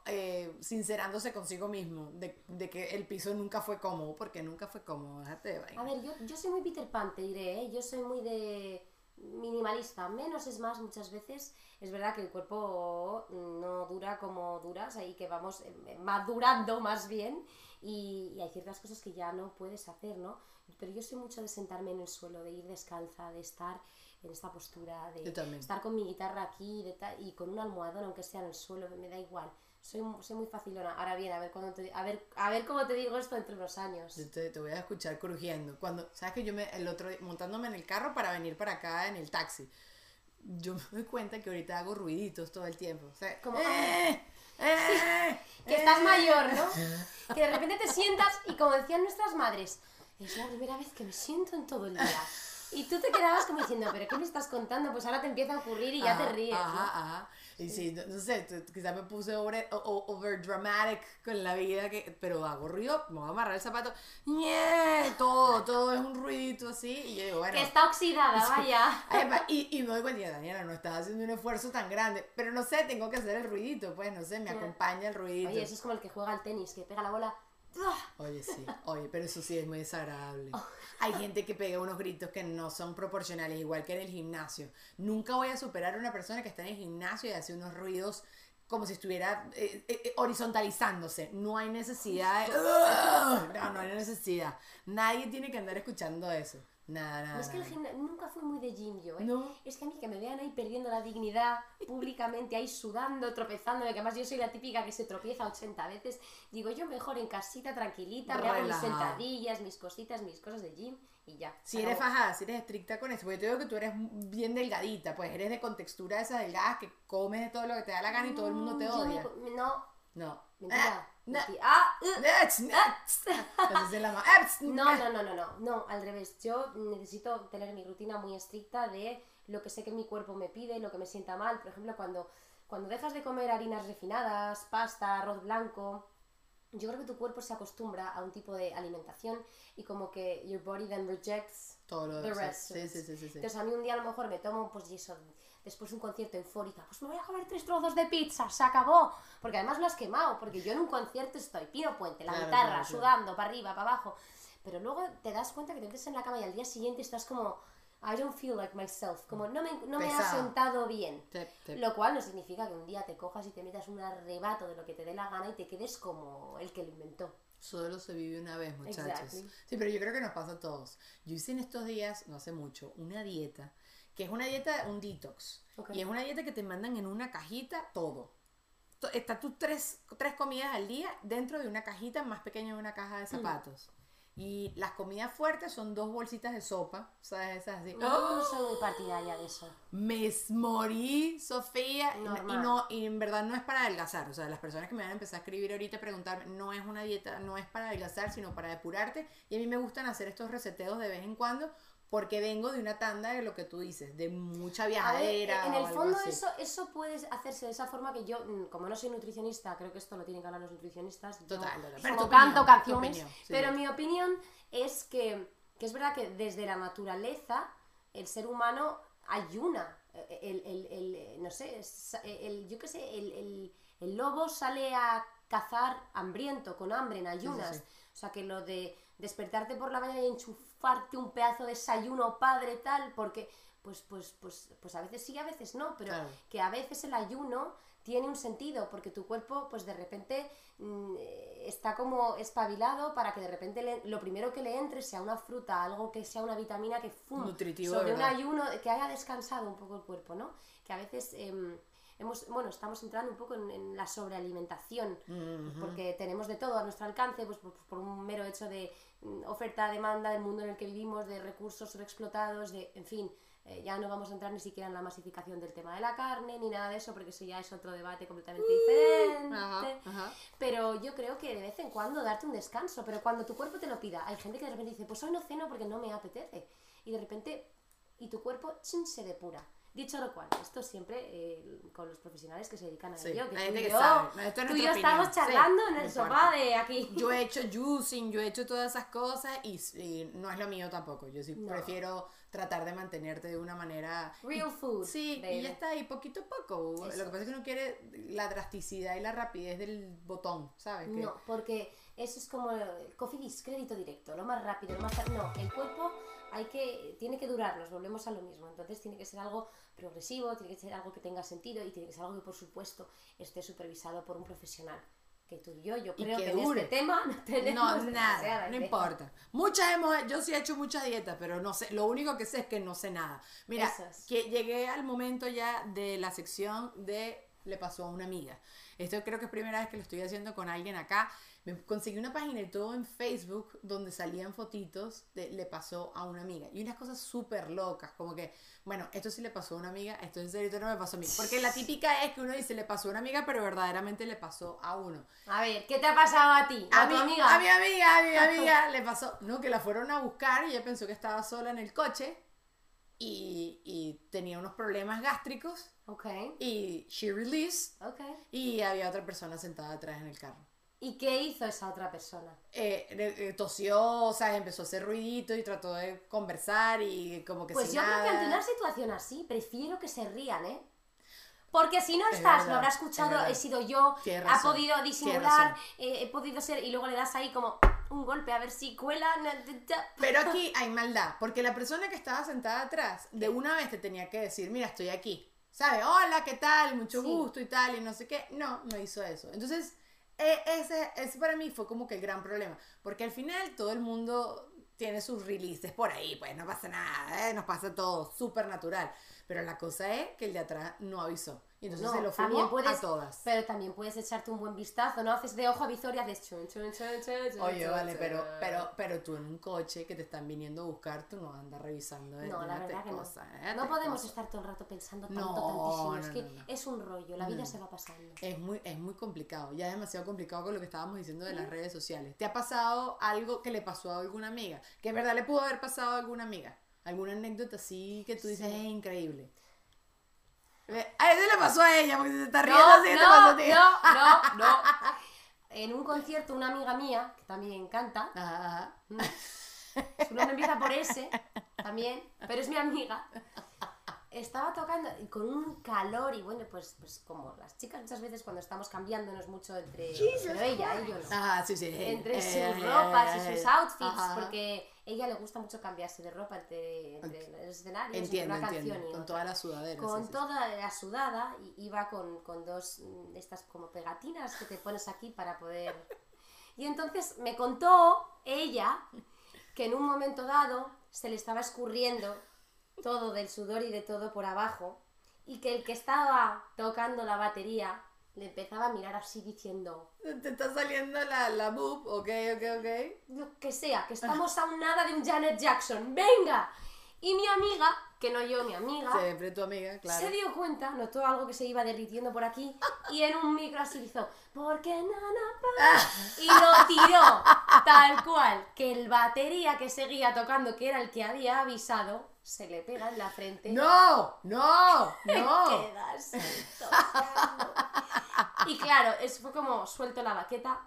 eh, sincerándose consigo mismo. De, de que el piso nunca fue cómodo. Porque nunca fue cómodo. Déjate vaina. A ver, yo, yo soy muy Peter Pan, te diré, ¿eh? Yo soy muy de minimalista. Menos es más muchas veces. Es verdad que el cuerpo no dura como dura, o sea, y que vamos eh, madurando más bien. Y, y hay ciertas cosas que ya no puedes hacer, ¿no? Pero yo soy mucho de sentarme en el suelo, de ir descalza, de estar en esta postura, de estar con mi guitarra aquí de y con un almohadón, aunque sea en el suelo, me da igual. Soy, soy muy facilona. Ahora bien, a ver, cuando te- a, ver, a ver cómo te digo esto entre los años. Te, te voy a escuchar crujiendo. Cuando, ¿sabes que yo me, el otro día, montándome en el carro para venir para acá en el taxi, yo me doy cuenta que ahorita hago ruiditos todo el tiempo. O sea, Como, ¡eh! ¡eh! que estás ¡eh! mayor, ¿no? Que de repente te sientas y como decían nuestras madres, es la primera vez que me siento en todo el día. Y tú te quedabas como diciendo, ¿pero qué me estás contando? Pues ahora te empieza a ocurrir y ya te Ajá, ríes. ¿no? Ajá, ajá. Y sí, no, no sé, quizás me puse over, over dramatic con la vida, que, pero hago ruido, me voy a amarrar el zapato. ¡Nie! todo, todo es un ruidito así. Y yo digo, bueno. Que está oxidada, vaya. Ay, Y, y me doy cuenta, Daniela, no estás haciendo un esfuerzo tan grande. Pero no sé, tengo que hacer el ruidito, pues, no sé, me acompaña el ruidito. Oye, eso es como el que juega al tenis, que pega la bola. Oye, sí, oye, pero eso sí es muy desagradable. Hay gente que pega unos gritos que no son proporcionales, igual que en el gimnasio. Nunca voy a superar a una persona que está en el gimnasio y hace unos ruidos como si estuviera eh, eh, eh, horizontalizándose. No hay necesidad de... No, no hay necesidad. Nadie tiene que andar escuchando eso. Nada, nada. es que el gimnasio, nunca fui muy de gym yo, ¿eh? No. Es que a mí que me vean ahí perdiendo la dignidad públicamente, ahí sudando, tropezándome, que además yo soy la típica que se tropieza 80 veces. Digo, yo mejor en casita, tranquilita, me hago mis sentadillas, mis cositas, mis cosas de gym y ya. Si eres fajada, si eres estricta con eso, porque te digo que tú eres bien delgadita, pues eres de contextura de esas delgadas que comes de todo lo que te da la gana y todo el mundo te Mm, yo me odia. no, No. mentira. Ah, no. No, no, no, no, no, al revés. Yo necesito tener mi rutina muy estricta de lo que sé que mi cuerpo me pide, lo que me sienta mal. Por ejemplo, cuando, cuando dejas de comer harinas refinadas, pasta, arroz blanco, yo creo que tu cuerpo se acostumbra a un tipo de alimentación y como que your body then rejects Todo lo the rest. sí, sí, sí. Entonces a mí un día a lo mejor me tomo, pues eso, después de un concierto eufórica, pues me voy a comer tres trozos de pizza, se acabó. Porque además lo has quemado, porque yo en un concierto estoy, Pino Puente, la Claro, guitarra, claro, claro. sudando, para arriba, para abajo. Pero luego te das cuenta que te metes en la cama y al día siguiente estás como, I don't feel like myself, como no me, no me ha sentado bien. Lo cual no significa que un día te cojas y te metas un arrebato de lo que te dé la gana y te quedes como el que lo inventó. Solo se vive una vez, muchachos. Exactly. Sí, pero yo creo que nos pasa a todos. Yo hice en estos días, no hace mucho, una dieta, que es una dieta, un detox. Ok. Y es una dieta que te mandan en una cajita todo. To- Está tus tres, tres comidas al día dentro de una cajita más pequeña de una caja Mm. de zapatos. Y las comidas fuertes son dos bolsitas de sopa, ¿sabes? Esas así. No, ¡Oh! soy muy partidaria de eso. Me morí, Sofía, y- no, y en verdad no es para adelgazar. O sea, las personas que me van a empezar a escribir ahorita preguntarme, no es una dieta, no es para adelgazar, sino para depurarte. Y a mí me gustan hacer estos reseteos de vez en cuando, porque vengo de una tanda de lo que tú dices, de mucha A ver, viajadera. en o el algo fondo así. eso, eso puede hacerse de esa forma que yo, mm, como no soy nutricionista, creo que esto lo tienen que hablar los nutricionistas. yo Total, solo Pero tu canto opinión, canciones, opinión, sí. pero mi opinión es que, que es verdad que desde la naturaleza el ser humano ayuna. El, el- el- no sé, el, yo qué sé, el, el- el lobo sale a cazar hambriento, con hambre, en ayunas. sí. O sea, que lo de despertarte por la mañana y enchufarte un pedazo de desayuno padre tal, porque pues, pues, pues, pues a veces sí, a veces no, pero Claro. que a veces el ayuno tiene un sentido, porque tu cuerpo pues de repente mm, eh, está como espabilado para que de repente le- lo primero que le entre sea una fruta, algo que sea una vitamina que fum, Nutritivo, sobre un ayuno, que haya descansado un poco el cuerpo, ¿no? Que a veces... em, Hemos, bueno, estamos entrando un poco en, en la sobrealimentación, porque tenemos de todo a nuestro alcance, pues por un mero hecho de mm, oferta, demanda del mundo en el que vivimos, de recursos sobreexplotados, de, en fin, eh, ya no vamos a entrar ni siquiera en la masificación del tema de la carne, ni nada de eso, porque eso ya es otro debate completamente diferente. Ajá, ajá. Pero yo creo que de vez en cuando darte un descanso, pero cuando tu cuerpo te lo pida, hay gente que de repente dice, pues hoy no ceno porque no me apetece. Y de repente, y tu cuerpo chin, se depura. Dicho lo cual, esto siempre eh, con los profesionales que se dedican a Sí, ello, que hay tú gente y que yo, sabe. No, esto es tú y yo nuestra estamos opinión. Sí, charlando en el sofá de aquí. Yo he hecho juicing, yo he hecho todas esas cosas y, y no es lo mío tampoco. Yo sí No. prefiero tratar de mantenerte de una manera... Real y- food, Sí, y baby. ya está, y poquito a poco. Lo Eso. que pasa es que uno quiere la drasticidad y la rapidez del botón, ¿sabes? Que- No, porque eso es como el coffee dis, crédito directo, lo más rápido, lo más... No, el cuerpo hay que, tiene que durarnos, volvemos a lo mismo. Entonces tiene que ser algo progresivo, tiene que ser algo que tenga sentido y tiene que ser algo que, por supuesto, esté supervisado por un profesional. Que tú y yo, yo Y creo que que, en este tema no tenemos No, nada, no importa. Muchas hemos, yo sí he hecho muchas dietas, pero no sé, lo único que sé es que no sé nada. Mira, que llegué al momento ya de la sección de le pasó a una amiga. Esto creo que es primera vez que lo estoy haciendo con alguien acá. Me conseguí una página y todo en Facebook donde salían fotitos de le pasó a una amiga. Y unas cosas súper locas, como que, bueno, esto sí le pasó a una amiga, esto en serio esto no me pasó a mí. Porque la típica es que uno dice le pasó a una amiga, pero verdaderamente le pasó a uno. A ver, ¿qué te ha pasado a ti? ¿A, A tu mi, amiga? a mi amiga, a mi amiga le pasó, no, que la fueron a buscar y ella pensó que estaba sola en el coche y, y tenía unos problemas gástricos Ok, y she released ok. y había otra persona sentada atrás en el carro. ¿Y qué hizo esa otra persona? Eh, eh, tosió, o sea, empezó a hacer ruidito y trató de conversar y como que Pues sin yo creo que nada. ante una situación así, prefiero que se rían, ¿eh? Porque si no Es estás, verdad, lo habrá es escuchado, verdad. he sido yo, Tienes ha razón, podido disimular, razón. eh, he podido ser, y luego le das ahí como un golpe a ver si cuela. Pero aquí hay maldad, porque la persona que estaba sentada atrás, de una vez te tenía que decir, mira, estoy aquí. ¿Sabes? Hola, ¿qué tal? Mucho Sí. gusto y tal, y no sé qué. No, no hizo eso. Entonces, ese, ese para mí fue como que el gran problema, porque al final todo el mundo tiene sus releases por ahí, pues no pasa nada, ¿eh? nos pasa todo, súper natural. Pero la cosa es que el de atrás no avisó. Y entonces No, se lo fumó puedes, a todas. Pero también puedes echarte un buen vistazo, ¿no? Haces de ojo a visor y haces chun, chun, chun, chun, chun, Oye, vale, pero, pero, pero tú en un coche que te están viniendo a buscar, tú no andas revisando. eh, No, la verdad que no. cosa, eh, No podemos cosa. estar todo el rato pensando tanto, No, tantísimo. no, es que no, no. es un rollo, la vida No, se no. va pasando. Es muy, es muy complicado, ya es demasiado complicado con lo que estábamos diciendo de las redes sociales. ¿Te ha pasado algo que le pasó a alguna amiga? Que en verdad le pudo haber pasado a alguna amiga. ¿Alguna anécdota así que tú dices es increíble? Ve, A ese le pasó a ella, porque se está riendo No, así, te pasó no, a ti. no, no, no. En un concierto, una amiga mía, que también canta, Ajá, ajá. su nombre empieza por S, también, pero es mi amiga, estaba tocando y con un calor y bueno, pues, pues como las chicas muchas veces cuando estamos cambiándonos mucho entre pero ella y yo no. Ajá, sí, sí. entre Eh, sus eh, ropas y sus eh. outfits, Ajá. porque ella le gusta mucho cambiarse de ropa entre, entre los escenarios, Entiendo, entre una entiendo. canción y Con otra. toda la sudadera. Con sí, sí. toda la sudada, y iba con, con dos mm, de estas como pegatinas que te pones aquí para poder... Y entonces me contó ella que en un momento dado se le estaba escurriendo todo del sudor y de todo por abajo y que el que estaba tocando la batería le empezaba a mirar así diciendo, Te está saliendo la, la boob, ok, ok, ok. lo que sea, que estamos a un nada de un Janet Jackson, venga. Y mi amiga, que no yo, mi amiga, Siempre tu amiga, claro. se dio cuenta, notó algo que se iba derritiendo por aquí y en un micro así hizo, porque nana pa", y lo tiró tal cual que el batería que seguía tocando, que era el que había avisado, se le pega en la frente. No, no, no. Quedas. Y claro, eso fue como suelto la baqueta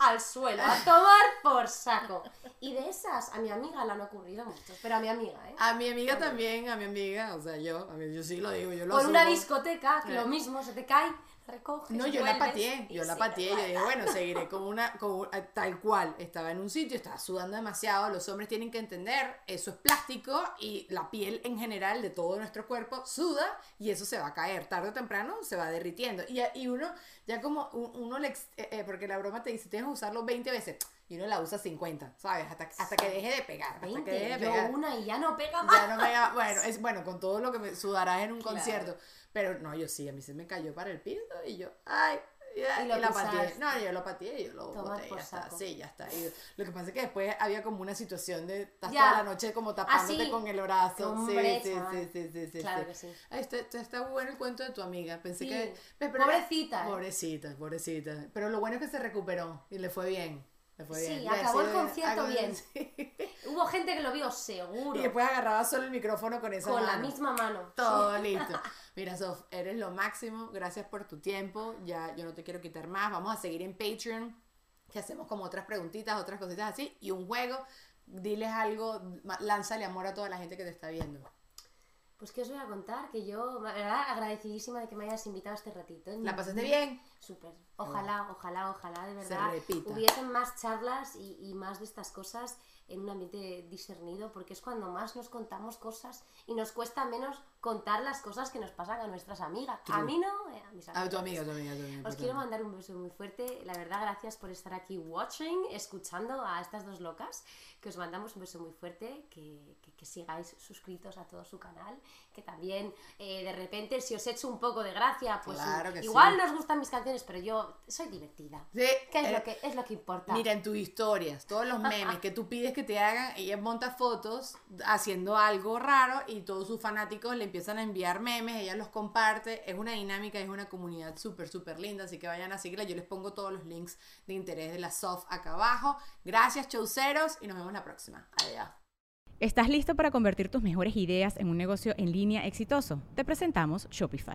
al suelo, a tomar por saco. Y de esas, a mi amiga le han ocurrido muchos, pero a mi amiga, ¿eh? A mi amiga también, a mi amiga, o sea, yo, a mí, yo sí lo digo, yo lo Por una asumo. discoteca, que Eh. lo mismo, se te cae, recoges, No, yo la pateé, yo la pateé, yo dije, bueno, seguiré como una, como una- tal cual, estaba en un sitio, estaba sudando demasiado, los hombres tienen que entender, eso es plástico y la piel en general de todo nuestro cuerpo suda y eso se va a caer, tarde o temprano se va derritiendo y, y uno, ya como un- uno le, eh, eh, porque la broma te dice, tienes que usarlo 20 veces y uno la usa 50, ¿sabes? Hasta, hasta que deje de pegar, hasta que 20, deje de yo pegar. una y ya no pega más. Ya no me da- bueno, es bueno, con todo lo que me sudarás en un Claro. concierto. Pero no, yo sí, a mí se me cayó para el piso y yo, ay, ya, Y y, lo la pisaste. pateé. No, yo lo pateé, yo lo Tomar boté, ya está. Sí, ya está. Y lo que pasa es que después había como una situación de estar Ya. toda la noche como tapándote Así. con el brazo. Hombre, sí, sí, sí, sí, sí, sí, Claro sí. que sí. Ay, está, bueno el cuento de tu amiga. Pensé Sí. que. Pero- Pobrecita, ¿eh? Pobrecita, pobrecita. Pero lo bueno es que se recuperó y le fue bien. Sí, acabó el concierto acabó- bien. sí. Hubo gente que lo vio seguro. Y después agarraba solo el micrófono con esa con la mano. misma mano. Todo listo. Mira, Sof, eres lo máximo. Gracias por tu tiempo. Ya yo no te quiero quitar más. Vamos a seguir en Patreon, que hacemos como otras preguntitas, otras cositas así. Y un juego. Diles algo, lánzale amor a toda la gente que te está viendo. Pues que os voy a contar que yo, la verdad, agradecidísima de que me hayas invitado este ratito. ¿La pasaste bien? Súper. Ojalá, ojalá, ojalá, de verdad. Hubiesen más charlas y, y más de estas cosas en un ambiente discernido, porque es cuando más nos contamos cosas y nos cuesta menos contar las cosas que nos pasan a nuestras amigas. A mí no, eh, a mis amigas. A tu amiga, tu amiga, tu amiga. Os quiero mandar un beso muy fuerte. La verdad, gracias por estar aquí watching, escuchando a estas dos locas. Que os mandamos un beso muy fuerte. Que, que- que sigáis suscritos a todo su canal. Que también, eh, de repente, si os echo un poco de gracia, pues Claro que igual sí. nos gustan mis canciones, pero yo soy divertida. Sí, ¿Qué es, eh, lo que, es lo que importa? Mira, en tus historias, todos los memes que tú pides que te hagan, ella monta fotos haciendo algo raro y todos sus fanáticos le empiezan a enviar memes, ella los comparte, es una dinámica, es una comunidad súper, súper linda, así que vayan a seguirla, yo les pongo todos los links de interés de la soft acá abajo. Gracias, chauceros, y nos vemos la próxima. Adiós. ¿Estás listo para convertir tus mejores ideas en un negocio en línea exitoso? Te presentamos Shopify.